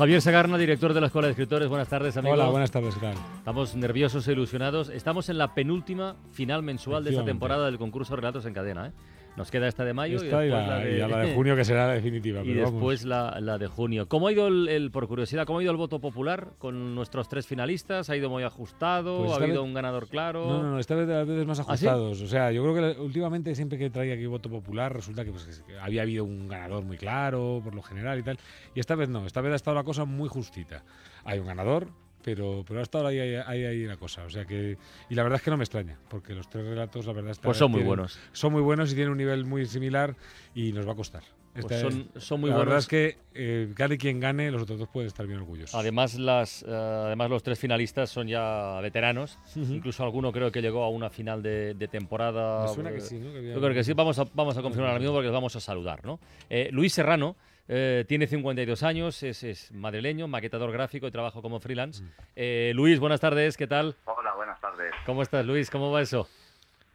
Javier Sagarna, director de la Escuela de Escritores. Buenas tardes, amigo. Hola, buenas tardes, ¿qué tal? Estamos nerviosos e ilusionados. Estamos en la penúltima final mensual de esta temporada del concurso Relatos en Cadena. ¿eh? Nos queda esta de mayo Esta y y la, la de, y la de junio, que será la definitiva. y pero vamos. después la, la de junio. ¿Cómo ha ido el, el- por curiosidad, cómo ha ido el voto popular con nuestros tres finalistas? ¿Ha ido muy ajustado? Pues ¿Ha habido vez- un ganador claro? No, no, no, esta vez de las veces más ¿Ah, sí? ajustados. O sea, yo creo que últimamente siempre que traía aquí voto popular resulta que, pues, que había habido un ganador muy claro, por lo general y tal. Y esta vez no, esta vez ha estado la cosa muy justita. Hay un ganador, pero, pero ha estado ahí, ahí, ahí, ahí la cosa. O sea que, y la verdad es que no me extraña, porque los tres relatos, la verdad, Pues son muy buenos. Son muy buenos y tienen un nivel muy similar y nos va a costar. Pues Esta son, son muy la verdad es que eh, gane quien gane, los otros dos pueden estar bien orgullosos. Además, las, eh, además, los tres finalistas son ya veteranos. Incluso alguno creo que llegó a una final de, de temporada. Me suena que sí, ¿no? Que Yo creo que sí, vamos a, vamos a confirmar ahora mismo porque les vamos a saludar. ¿no? Eh, Luis Serrano eh, tiene 52 años, es, es madrileño, maquetador gráfico y trabaja como freelance. Eh, Luis, buenas tardes, ¿qué tal? Hola, buenas tardes. ¿Cómo estás, Luis? ¿Cómo va eso?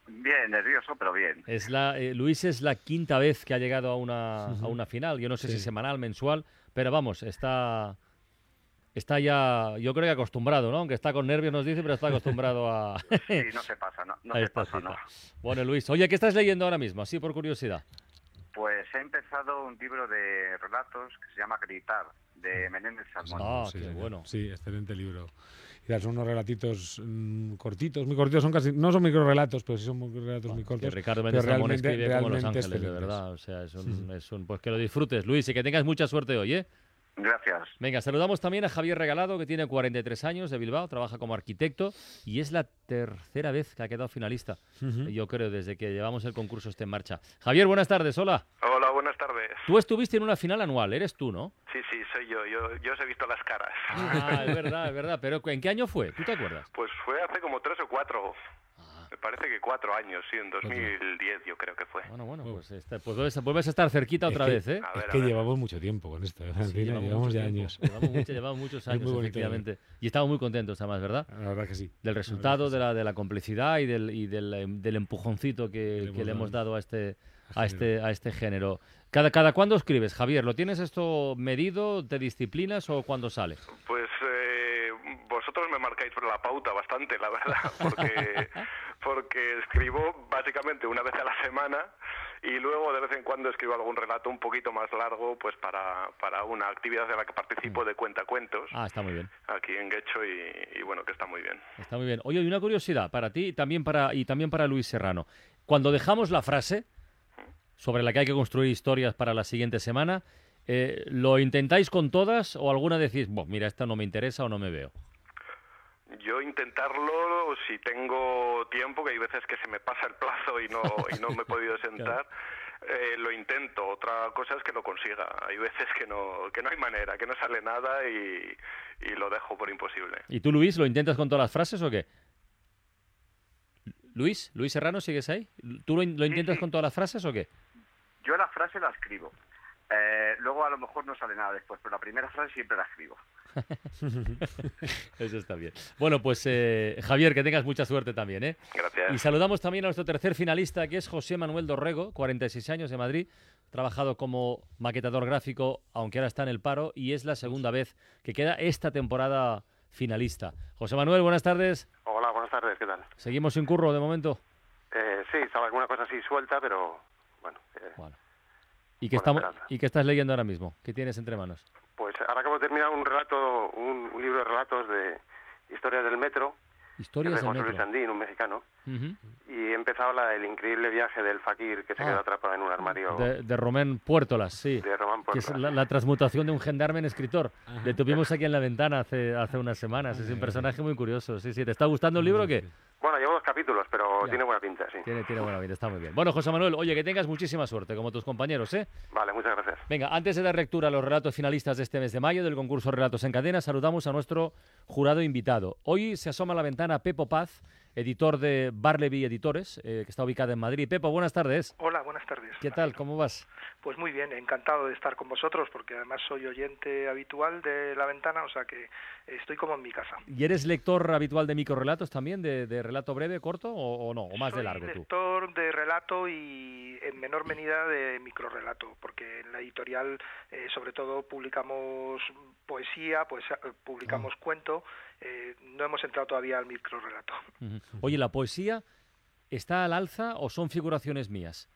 Bien, nervioso, pero bien. Es la, eh, Luis es la quinta vez que ha llegado a una, a una final. Yo no sé si Sí. semanal, mensual, pero vamos, está, está ya, yo creo que acostumbrado, ¿no? Aunque está con nervios, nos dice, pero está acostumbrado a, Sí, no se pasa, no, no se pasa, cita. no. Bueno, Luis, oye, ¿qué estás leyendo ahora mismo? Así por curiosidad. Pues he empezado un libro de relatos que se llama Gritar, de Menéndez Salmón. Ah, qué señor. bueno. Sí, excelente libro. Y tal, son unos relatitos mm, cortitos, muy cortitos, son casi, no son microrelatos, pero sí son relatos muy Que cortos. Ricardo pero Méndez Salmón escribe como Los Ángeles, de verdad. O sea, es un, es un- Pues que lo disfrutes, Luis, y que tengas mucha suerte hoy, ¿eh? Gracias. Venga, saludamos también a Javier Regalado, que tiene 43 años, de Bilbao, trabaja como arquitecto y es la tercera vez que ha quedado finalista, Ujú. yo creo, desde que llevamos el concurso este en marcha. Javier, buenas tardes, hola. Hola, buenas tardes. Tú estuviste en una final anual, eres tú, ¿no? Sí, sí, soy yo. Yo, yo os he visto las caras. Ah, es verdad, es verdad, pero ¿en qué año fue? ¿Tú te acuerdas? Pues fue hace como tres o cuatro. Ah. Me parece que cuatro años, sí, en 2010 yo creo que fue. Bueno, bueno, pues, este, pues vuelves, a- vuelves a estar cerquita otra que- vez, ¿eh? Es que ver. llevamos mucho tiempo con esto, ¿eh? Sí, Encina, llevamos, mucho ya tiempo, años. Llevamos, mucho- llevamos muchos años, bonito, efectivamente. Y estamos muy contentos, además, ¿verdad? La verdad que sí. Del resultado, de la, de la complicidad y del, y del, em, del empujoncito que, Le que le hemos dado a este, a este, a este género. ¿Cada, ¿Cada cuándo escribes, Javier? ¿Lo tienes esto medido? ¿Te disciplinas o cuándo sale? Pues eh, vosotros me marcáis por la pauta bastante, la verdad, porque, porque escribo básicamente una vez a la semana y luego de vez en cuando escribo algún relato un poquito más largo pues para, para una actividad en la que participo de cuentacuentos Ah, está muy bien. aquí en Guecho y, y bueno, que está muy bien. Está muy bien. Oye, y una curiosidad para ti y también para, y también para Luis Serrano. Cuando dejamos la frase sobre la que hay que construir historias para la siguiente semana, eh, ¿lo intentáis con todas o alguna decís, bueno, mira, esta no me interesa o no me veo? Yo intentarlo si tengo tiempo, que hay veces que se me pasa el plazo y no, y no me he podido sentar, eh, lo intento. Otra cosa es que lo consiga. Hay veces que no, que no hay manera, que no sale nada y, y lo dejo por imposible. ¿Y tú, Luis, lo intentas con todas las frases o qué? Luis, Luis Serrano, ¿sigues ahí? ¿Tú lo, in- lo intentas sí. con todas las frases o qué? Yo la frase la escribo. Eh, luego a lo mejor no sale nada después, pero la primera frase siempre la escribo. Eso está bien. Bueno, pues eh, Javier, que tengas mucha suerte también, ¿eh? Gracias. Y saludamos también a nuestro tercer finalista, que es José Manuel Dorrego, 46 años de Madrid, trabajado como maquetador gráfico, aunque ahora está en el paro, y es la segunda vez que queda esta temporada finalista. José Manuel, buenas tardes. Hola, buenas tardes, ¿qué tal? Seguimos sin curro de momento. Eh, sí, estaba alguna cosa así suelta, pero bueno. eh, Bueno. ¿Y qué, estamos. ¿Y qué estás leyendo ahora mismo? ¿Qué tienes entre manos? pues ahora acabo de terminar un relato, un, un libro de relatos de historias del metro, Historias de del Luis metro. Andín, un mexicano, y he empezado la, el increíble viaje del fakir que se Ah. quedó atrapado en un armario de, de, de Romén Puertolas, sí. Román Que es la transmutación de un gendarme en escritor. Le tuvimos aquí en la ventana hace, hace unas semanas. Es un personaje muy curioso. Sí, sí. ¿Te está gustando el libro o qué? Bueno, llevo dos capítulos, pero Ya. tiene buena pinta, sí. Tiene, tiene buena vida, está muy bien. Bueno, José Manuel, oye, que tengas muchísima suerte, como tus compañeros, ¿eh? Vale, muchas gracias. Venga, antes de dar lectura a los relatos finalistas de este mes de mayo del concurso Relatos en Cadena, saludamos a nuestro jurado invitado. Hoy se asoma a la ventana Pepo Paz, editor de Barleby Editores, eh, que está ubicada en Madrid. Pepo, buenas tardes. Hola, buenas tardes. ¿Qué tal? ¿Cómo vas? Pues muy bien, encantado de estar con vosotros porque además soy oyente habitual de La Ventana, o sea que estoy como en mi casa. ¿Y eres lector habitual de microrelatos también, de, de relato breve, corto o, o no? ¿O más soy de largo tú? lector de relato y en menor medida de microrelato, porque en la editorial eh, sobre todo publicamos poesía, pues eh, publicamos Ah. cuento, eh, no hemos entrado todavía al microrelato. Ujú. Oye, ¿la poesía está al alza o son figuraciones mías?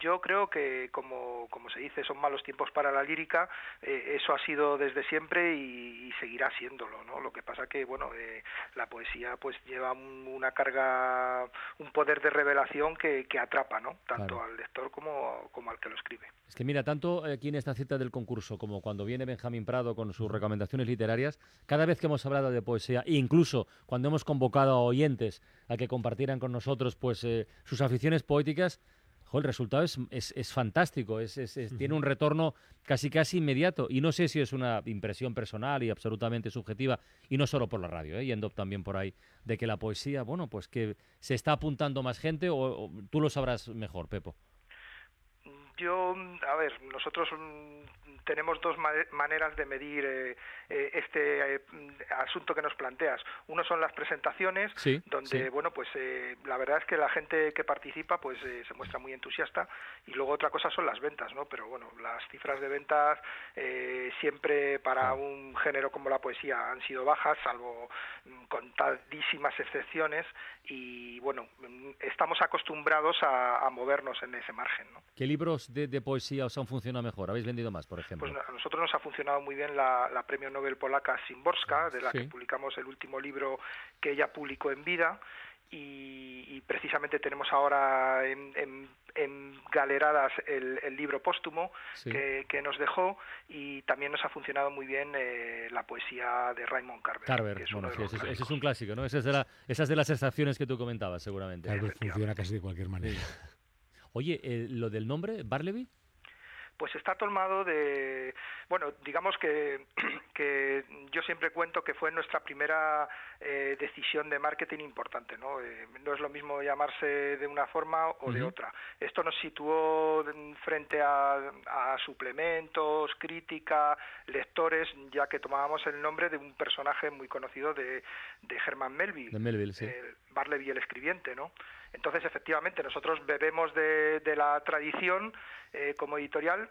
Yo creo que, como, como se dice, son malos tiempos para la lírica, eh, eso ha sido desde siempre y, y seguirá siéndolo, ¿no? Lo que pasa que, bueno, eh, la poesía pues lleva un- una carga, un poder de revelación que, que atrapa, ¿no? Tanto Claro. al lector como, como al que lo escribe. Es que mira, tanto aquí en esta cita del concurso como cuando viene Benjamín Prado con sus recomendaciones literarias, cada vez que hemos hablado de poesía, e incluso cuando hemos convocado a oyentes a que compartieran con nosotros pues eh, sus aficiones poéticas, jo, el resultado es, es- es fantástico, es, es- es- tiene un retorno casi casi inmediato. Y no sé si es una impresión personal y absolutamente subjetiva, y no solo por la radio, ¿eh? yendo también por ahí, de que la poesía, bueno, pues que se está apuntando más gente, o, o tú lo sabrás mejor, Pepo. Yo, a ver, nosotros mm, tenemos dos ma- maneras de medir eh, eh, este eh, asunto que nos planteas. Uno son las presentaciones, Sí, donde, sí. bueno, pues eh, la verdad es que la gente que participa pues eh, se muestra muy entusiasta y luego otra cosa son las ventas, ¿no? Pero bueno, las cifras de ventas eh, siempre para un género como la poesía han sido bajas, salvo mm, contadísimas excepciones y bueno, mm, estamos acostumbrados a, a movernos en ese margen, ¿no? ¿Qué libros de, de poesía os han funcionado mejor? ¿Habéis vendido más, por ejemplo? Pues a nosotros nos ha funcionado muy bien la, la premio Nobel polaca Szymborska, de la Sí. que publicamos el último libro que ella publicó en vida. Y, y precisamente tenemos ahora en, en- en galeradas el, el libro póstumo Sí. que, que nos dejó y también nos ha funcionado muy bien eh, la poesía de Raymond Carver. Carver, que es bueno, sí, ese, es- ese es un clásico, ¿no? Esa es de, la, esa es de las sensaciones que tú comentabas, seguramente. Tal vez funciona casi de cualquier manera. Oye, eh, lo del nombre, Barleby, Pues está tomado de, bueno, digamos que, que yo siempre cuento que fue nuestra primera eh, decisión de marketing importante, ¿no? Eh, no es lo mismo llamarse de una forma o de otra. Esto nos situó en- frente a, a suplementos, crítica, lectores, ya que tomábamos el nombre de un personaje muy conocido de, de Herman Melville, de Melville, sí. Barleby el escribiente, ¿no? Entonces, efectivamente, nosotros bebemos de, de la tradición eh, como editorial,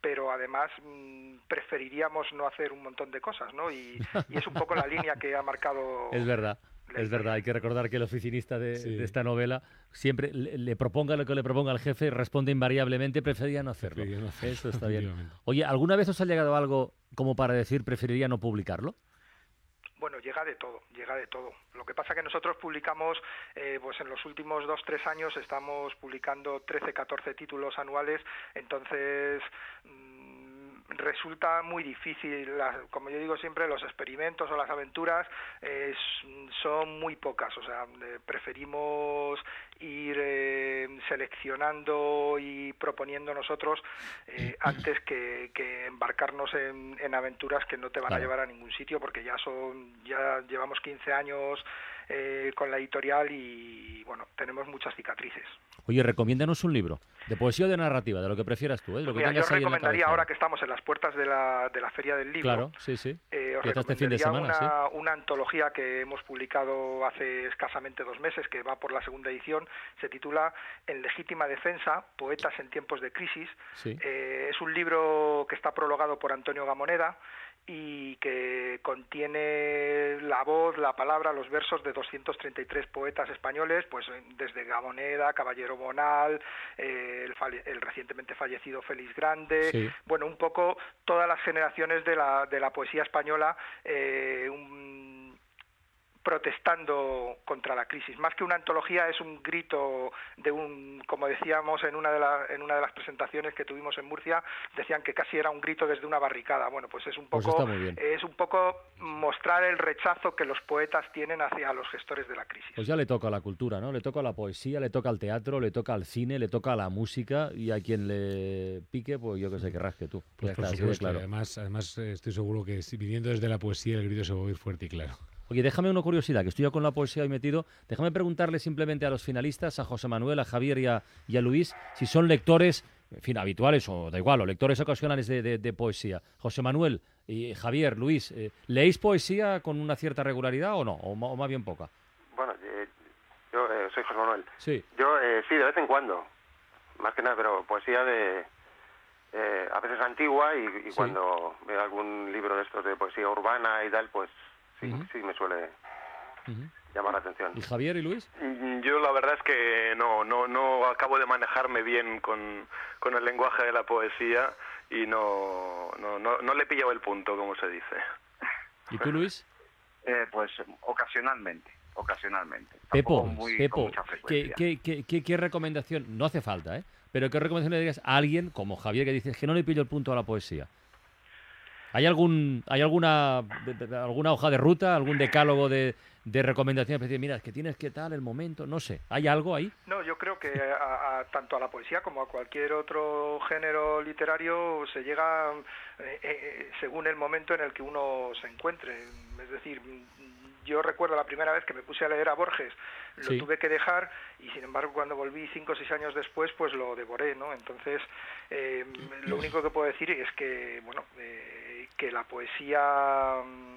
pero además mm, preferiríamos no hacer un montón de cosas, ¿no? Y, y es un poco la línea que ha marcado. Es verdad. Es verdad, hay que recordar que el oficinista de, Sí. de esta novela siempre le, le proponga lo que le proponga al jefe, responde invariablemente, preferiría no hacerlo. Preferiría no hacerlo, Eso está bien. Oye, ¿alguna vez os ha llegado algo como para decir preferiría no publicarlo? Bueno, llega de todo, llega de todo. Lo que pasa que nosotros publicamos, eh, pues en los últimos dos, tres años estamos publicando 13, 14 títulos anuales, entonces resulta muy difícil, la- como yo digo siempre, los experimentos o las aventuras eh, son muy pocas, o sea, eh, preferimos ir eh, seleccionando y proponiendo nosotros eh, antes que, que embarcarnos en, en aventuras que no te van Claro. a llevar a ningún sitio porque ya son ya llevamos 15 años eh, con la editorial y bueno tenemos muchas cicatrices Oye, recomiéndanos un libro, de poesía o de narrativa, de lo que prefieras tú, ¿eh? de lo Pues que mira, yo recomendaría ahora que estamos en las puertas de la, de la feria del libro Claro, sí, sí. eh, os este fin de semana, una, una antología que hemos publicado hace escasamente dos meses, que va por la segunda edición, se titula En legítima defensa, poetas en tiempos de crisis. Sí. Eh, es un libro que está prologado por Antonio Gamoneda y que contiene la voz, la palabra, los versos de 233 poetas españoles, pues eh, desde Gamoneda, Caballero Bonal, eh, el, el recientemente fallecido Félix Grande, Sí. bueno, un poco todas las generaciones de la, de la poesía española, eh, un- protestando contra la crisis. Más que una antología es un grito de un, como decíamos en una de, la- en una de las presentaciones que tuvimos en Murcia, decían que casi era un grito desde una barricada. Bueno, pues es un Pues poco, es un poco mostrar el rechazo que los poetas tienen hacia los gestores de la crisis. Pues ya le toca a la cultura, ¿no? Le toca a la poesía, le toca al teatro, le toca al cine, le toca a la música y a quien le pique, pues yo que sé, que rasque tú. Pues ya por está, así de supuesto, y claro. además, además eh, estoy seguro que si viniendo desde la poesía el grito se va a oír fuerte y claro. Oye, déjame una curiosidad, que estoy ya con la poesía hoy metido. Déjame preguntarle simplemente a los finalistas, a José Manuel, a Javier y a, y a Luis, si son lectores, en fin, habituales o da igual, o lectores ocasionales de, de- de poesía. José Manuel y Javier, Luis, eh, ¿leéis poesía con una cierta regularidad o no? O, más bien poca. Bueno, eh, yo eh, soy José Manuel. Sí. Yo eh, sí, de vez en cuando. Más que nada, pero poesía de... eh, a veces antigua y, y Sí. cuando veo algún libro de estos de poesía urbana y tal, pues sí, sí me suele llamar la atención. ¿Y Javier y Luis? Mm, Yo la verdad es que no, no, no acabo de manejarme bien con, con el lenguaje de la poesía y no, no, no, no le he pillado el punto, como se dice. ¿Y tú, Luis? Eh, pues ocasionalmente, ocasionalmente. Pepo, Tampoco muy, Pepo, ¿qué, qué, qué, qué- qué recomendación? No hace falta, ¿eh? Pero ¿qué recomendación le dirías a alguien como Javier que dice "Es que no le pillo el punto a la poesía? ¿Hay algún hay alguna alguna hoja de ruta, algún decálogo de, de recomendaciones? Decir, mira, es que tienes que tal, el momento, no sé. ¿Hay algo ahí? No, yo creo que a, a- tanto a la poesía como a cualquier otro género literario se llega eh, eh, según el momento en el que uno se encuentre. Es decir, yo recuerdo la primera vez que me puse a leer a Borges, lo Sí. tuve que dejar y sin embargo cuando volví cinco o seis años después pues lo devoré, ¿no? Entonces eh, lo único que puedo decir es que bueno eh, que la poesía mm,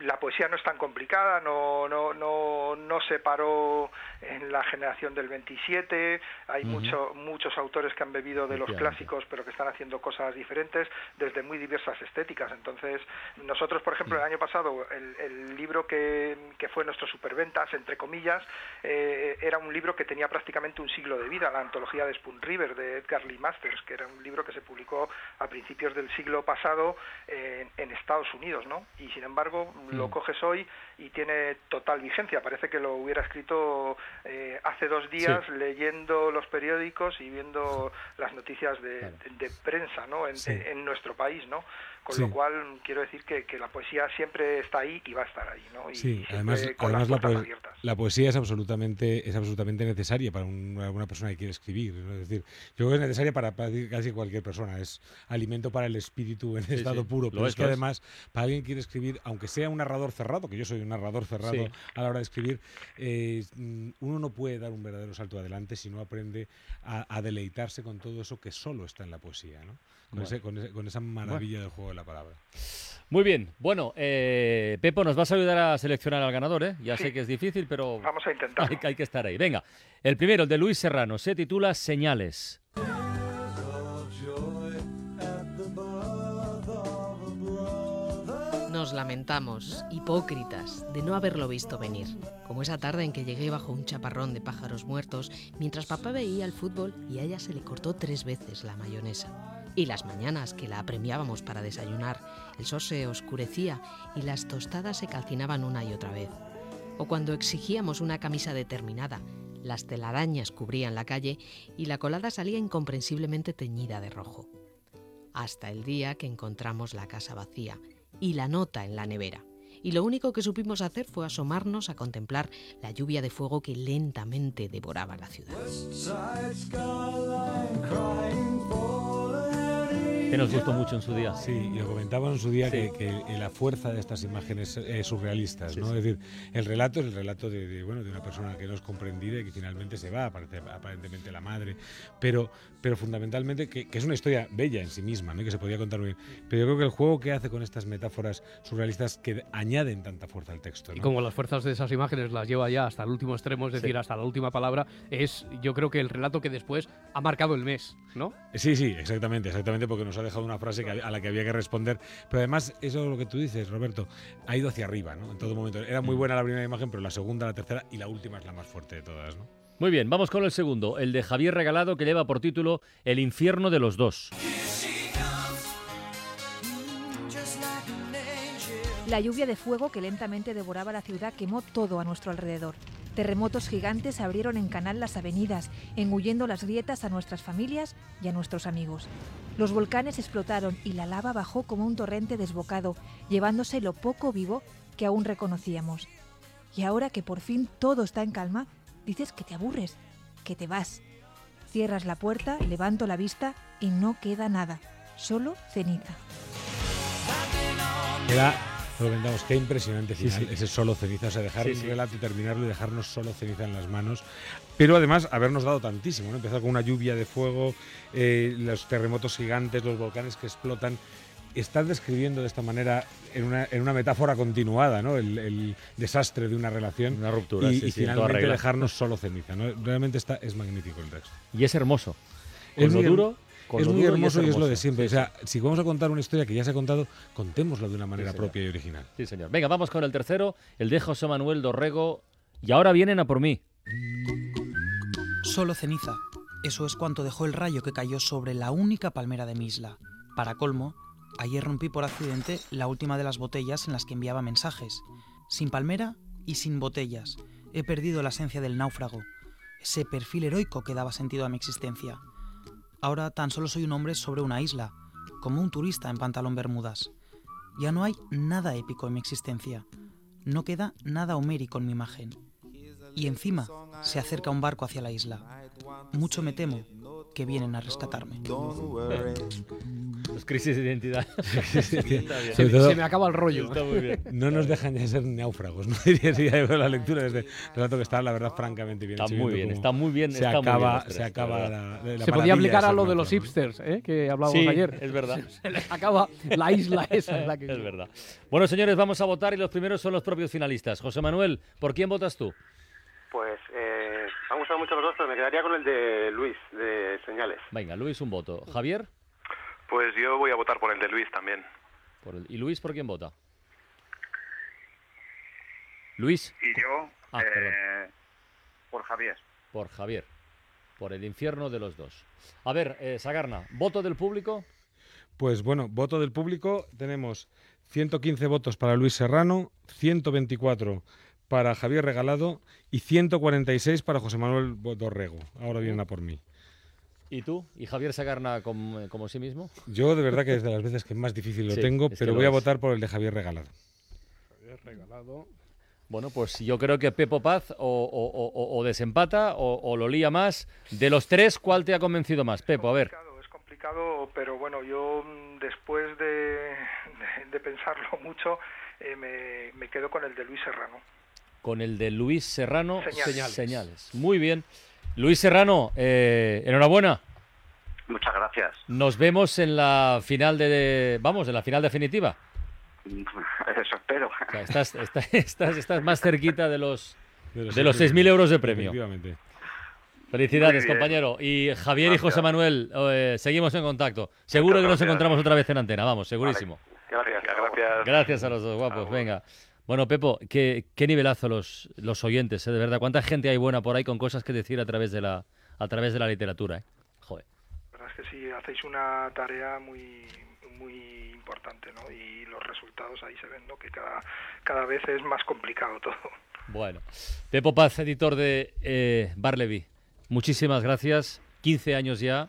la poesía no es tan complicada, no, no, no, no se paró en la generación del 27, hay Ujú. mucho- muchos autores que han bebido de los clásicos pero que están haciendo cosas diferentes desde muy diversas estéticas. Entonces, nosotros, por ejemplo, el año pasado, el, el libro que, que fue nuestro superventas, entre comillas, eh, era un libro que tenía prácticamente un siglo de vida, la antología de Spoon River de Edgar Lee Masters, que era un libro que se publicó a principios del siglo pasado en, en Estados Unidos, ¿no? Y sin embargo, lo Mm. coges hoy y tiene total vigencia. Parece que lo hubiera escrito eh, hace dos días leyendo los periódicos y viendo las noticias de, Claro. de prensa, ¿no? En, Sí. en nuestro país, ¿no? Con Sí. lo cual quiero decir que, que la poesía siempre está ahí y va a estar ahí, ¿no? Y Sí, además, con las además la, puertas poe- abiertas. la poesía es absolutamente, es absolutamente necesaria para un- una persona que quiere escribir. ¿no? Es decir, yo creo que es necesaria para, para casi cualquier persona. Es alimento para el espíritu en Sí, estado sí, puro. lo Pero es, es que además, para alguien que quiere escribir, aunque sea un narrador cerrado, que yo soy un narrador cerrado Sí. a la hora de escribir, eh, mm, uno no puede dar un verdadero salto adelante si no aprende a, a deleitarse con todo eso que solo está en la poesía. ¿no? Con, Bueno. ese- con ese- con esa maravilla del juego de la palabra. Muy bien. Bueno, eh, Pepo, nos vas a ayudar a seleccionar al ganador, ¿eh? Ya Sí. sé que es difícil, pero Vamos a intentarlo. hay, que- hay que estar ahí. Venga, el primero, el de Luis Serrano, se titula Señales. Nos lamentamos, hipócritas, de no haberlo visto venir, como esa tarde en que llegué bajo un chaparrón de pájaros muertos mientras papá veía el fútbol y a ella se le cortó tres veces la mayonesa. Y las mañanas que la apremiábamos para desayunar, el sol se oscurecía y las tostadas se calcinaban una y otra vez. O cuando exigíamos una camisa determinada, las telarañas cubrían la calle y la colada salía incomprensiblemente teñida de rojo. Hasta el día que encontramos la casa vacía y la nota en la nevera. Y lo único que supimos hacer fue asomarnos a contemplar la lluvia de fuego que lentamente devoraba la ciudad. Que nos gustó mucho en su día. Sí, y lo comentaba en su día Sí. que, que, la fuerza de estas imágenes eh, surrealistas, Sí, ¿no? sí. Es decir, el relato es el relato de, de, bueno, de una persona que no es comprendida y que finalmente se va, aparentemente la madre, pero, pero fundamentalmente que, que es una historia bella en sí misma, ¿no? Y que se podría contar muy bien. Pero yo creo que el juego que hace con estas metáforas surrealistas que añaden tanta fuerza al texto, Y ¿no? como las fuerzas de esas imágenes las lleva ya hasta el último extremo, es Sí. decir, hasta la última palabra, es yo creo que el relato que después ha marcado el mes, ¿no? Sí, sí, exactamente, exactamente, porque nos ha dejado una frase a la que había que responder. Pero además, eso es lo que tú dices, Roberto, ha ido hacia arriba, ¿no? En todo momento. Era muy buena la primera imagen, pero la segunda, la tercera y la última es la más fuerte de todas, ¿no? Muy bien, vamos con el segundo, el de Javier Regalado, que lleva por título El infierno de los dos. La lluvia de fuego que lentamente devoraba la ciudad quemó todo a nuestro alrededor. Terremotos gigantes abrieron en canal las avenidas, engullendo las grietas a nuestras familias y a nuestros amigos. Los volcanes explotaron y la lava bajó como un torrente desbocado, llevándose lo poco vivo que aún reconocíamos. Y ahora que por fin todo está en calma, dices que te aburres, que te vas. Cierras la puerta, levanto la vista y no queda nada, solo ceniza. Era Lo vendamos, qué impresionante final, sí. ese solo ceniza, o sea, dejar un relato y terminarlo y dejarnos solo ceniza en las manos. Pero además habernos dado tantísimo, ¿no? Empezar con una lluvia de fuego, eh, los terremotos gigantes, los volcanes que explotan. Estás describiendo de esta manera, en una, en una metáfora continuada, ¿no? El, el desastre de una relación. Una ruptura, y, sí, y sí, finalmente dejarnos solo ceniza, ¿no? Realmente está, es magnífico el texto. Y es hermoso. Con Es lo duro, con es muy hermoso y es, lo de siempre. Sí, o sea, si vamos a contar una historia que ya se ha contado, contémosla de una manera propia y original. Sí, señor. Venga, vamos con el tercero, el de José Manuel Dorrego. Y ahora vienen a por mí. Solo ceniza. Eso es cuanto dejó el rayo que cayó sobre la única palmera de mi isla. Para colmo, ayer rompí por accidente la última de las botellas en las que enviaba mensajes. Sin palmera y sin botellas. He perdido la esencia del náufrago, ese perfil heroico que daba sentido a mi existencia. Ahora tan solo soy un hombre sobre una isla, como un turista en pantalón bermudas. Ya no hay nada épico en mi existencia. No queda nada homérico en mi imagen. Y encima se acerca un barco hacia la isla. Mucho me temo que vienen a rescatarme. Pues crisis de identidad. Bien. Todo- Se me acaba el rollo. Está muy bien. No nos dejan ya ser náufragos, ¿no? Diría si ya veo la lectura de este relato que está, la verdad, francamente bien. Está muy bien, está muy bien, Se está muy bien acaba, los tres, se la acaba la, la Se podía aplicar de a lo de los hipsters, ¿eh? que hablábamos Sí, ayer. es verdad. Se les acaba la isla esa. en la que... Es verdad. Bueno, señores, vamos a votar y los primeros son los propios finalistas. José Manuel, ¿por quién votas tú? Pues eh, me han gustado mucho los dos, pero me quedaría con el de Luis, de Señales. Venga, Luis, un voto. Javier Pues yo voy a votar por el de Luis también. por el- y Luis, ¿por quién vota? Luis, Y yo, Ah, eh, por Javier. por Javier. Por el infierno de los dos. A ver, eh, Sagarna, ¿voto del público? Pues bueno, voto del público. Tenemos 115 votos para Luis Serrano, 124 para Javier Regalado y 146 para José Manuel Dorrego. Ahora vienen a por mí. ¿Y tú? ¿Y Javier Sagarna como, como sí mismo? Yo de verdad que es de las veces que más difícil lo Sí, tengo, pero lo voy a votar por el de Javier Regalado. Regalado. Bueno, pues yo creo que Pepo Paz o, o- o- o- o desempata o, o lo lía más. De los tres, ¿cuál te ha convencido más? Pepo, a ver. Es complicado, pero bueno, yo mm, después de, de- de pensarlo mucho, eh, me, me quedo con el de Luis Serrano. Con el de Luis Serrano, Señales. Señales. Muy bien. Luis Serrano, eh, enhorabuena. Muchas gracias. Nos vemos en la final de, vamos, en la final definitiva. Eso espero. O sea, estás, estás, estás, estás más cerquita de los De los de los 6.000 6.000 euros de premio. Efectivamente. Felicidades, compañero. Y Javier y José Manuel, eh, seguimos en contacto. Seguro que nos gracias. encontramos otra vez en antena, vamos, segurísimo. Gracias. Gracias. Gracias a los dos guapos, venga. Bueno, Pepo, qué, qué nivelazo los, los oyentes, ¿eh? de verdad. ¿Cuánta gente hay buena por ahí con cosas que decir a través de la, a través de la literatura? ¿eh? Joder. La verdad es que sí, hacéis una tarea muy muy importante, ¿no? Y los resultados ahí se ven, ¿no? Que cada, cada vez es más complicado todo. Bueno, Pepo Paz, editor de eh, Barleby, muchísimas gracias. 15 años ya,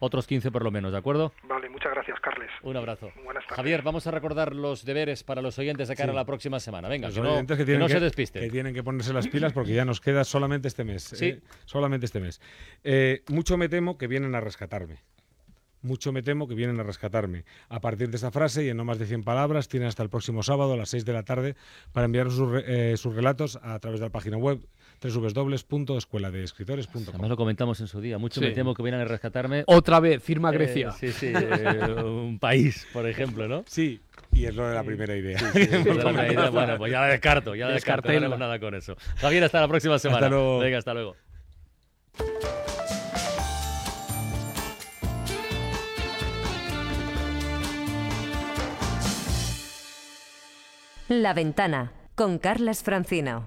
otros 15 por lo menos, ¿de acuerdo? Vale, muchas gracias, Carles. Un abrazo. Buenas tardes. Javier, vamos a recordar los deberes para los oyentes de cara Sí. a la próxima semana. Venga, Los que no, oyentes que tienen no se despisten. que tienen que ponerse las pilas porque ya nos queda solamente este mes. Sí. ¿eh? Solamente este mes. Eh, mucho me temo que vienen a rescatarme. Mucho me temo que vienen a rescatarme. A partir de esta frase y en no más de 100 palabras, tienen hasta el próximo sábado a las 6 de la tarde para enviar sus, eh, sus relatos a través de la página web www.escueladeescritores.com. Además lo comentamos en su día. Mucho Sí. me temo que vienen a rescatarme. Otra vez, firma Eh, Grecia. sí, sí, eh, un país, por ejemplo, ¿no? Sí, y es lo de la primera idea. Sí, sí, de la primera idea. bueno, pues ya la descarto, ya la descarto, no nada con eso. Javier, hasta la próxima semana. luego. Venga, hasta luego. La ventana con Carlas Francino.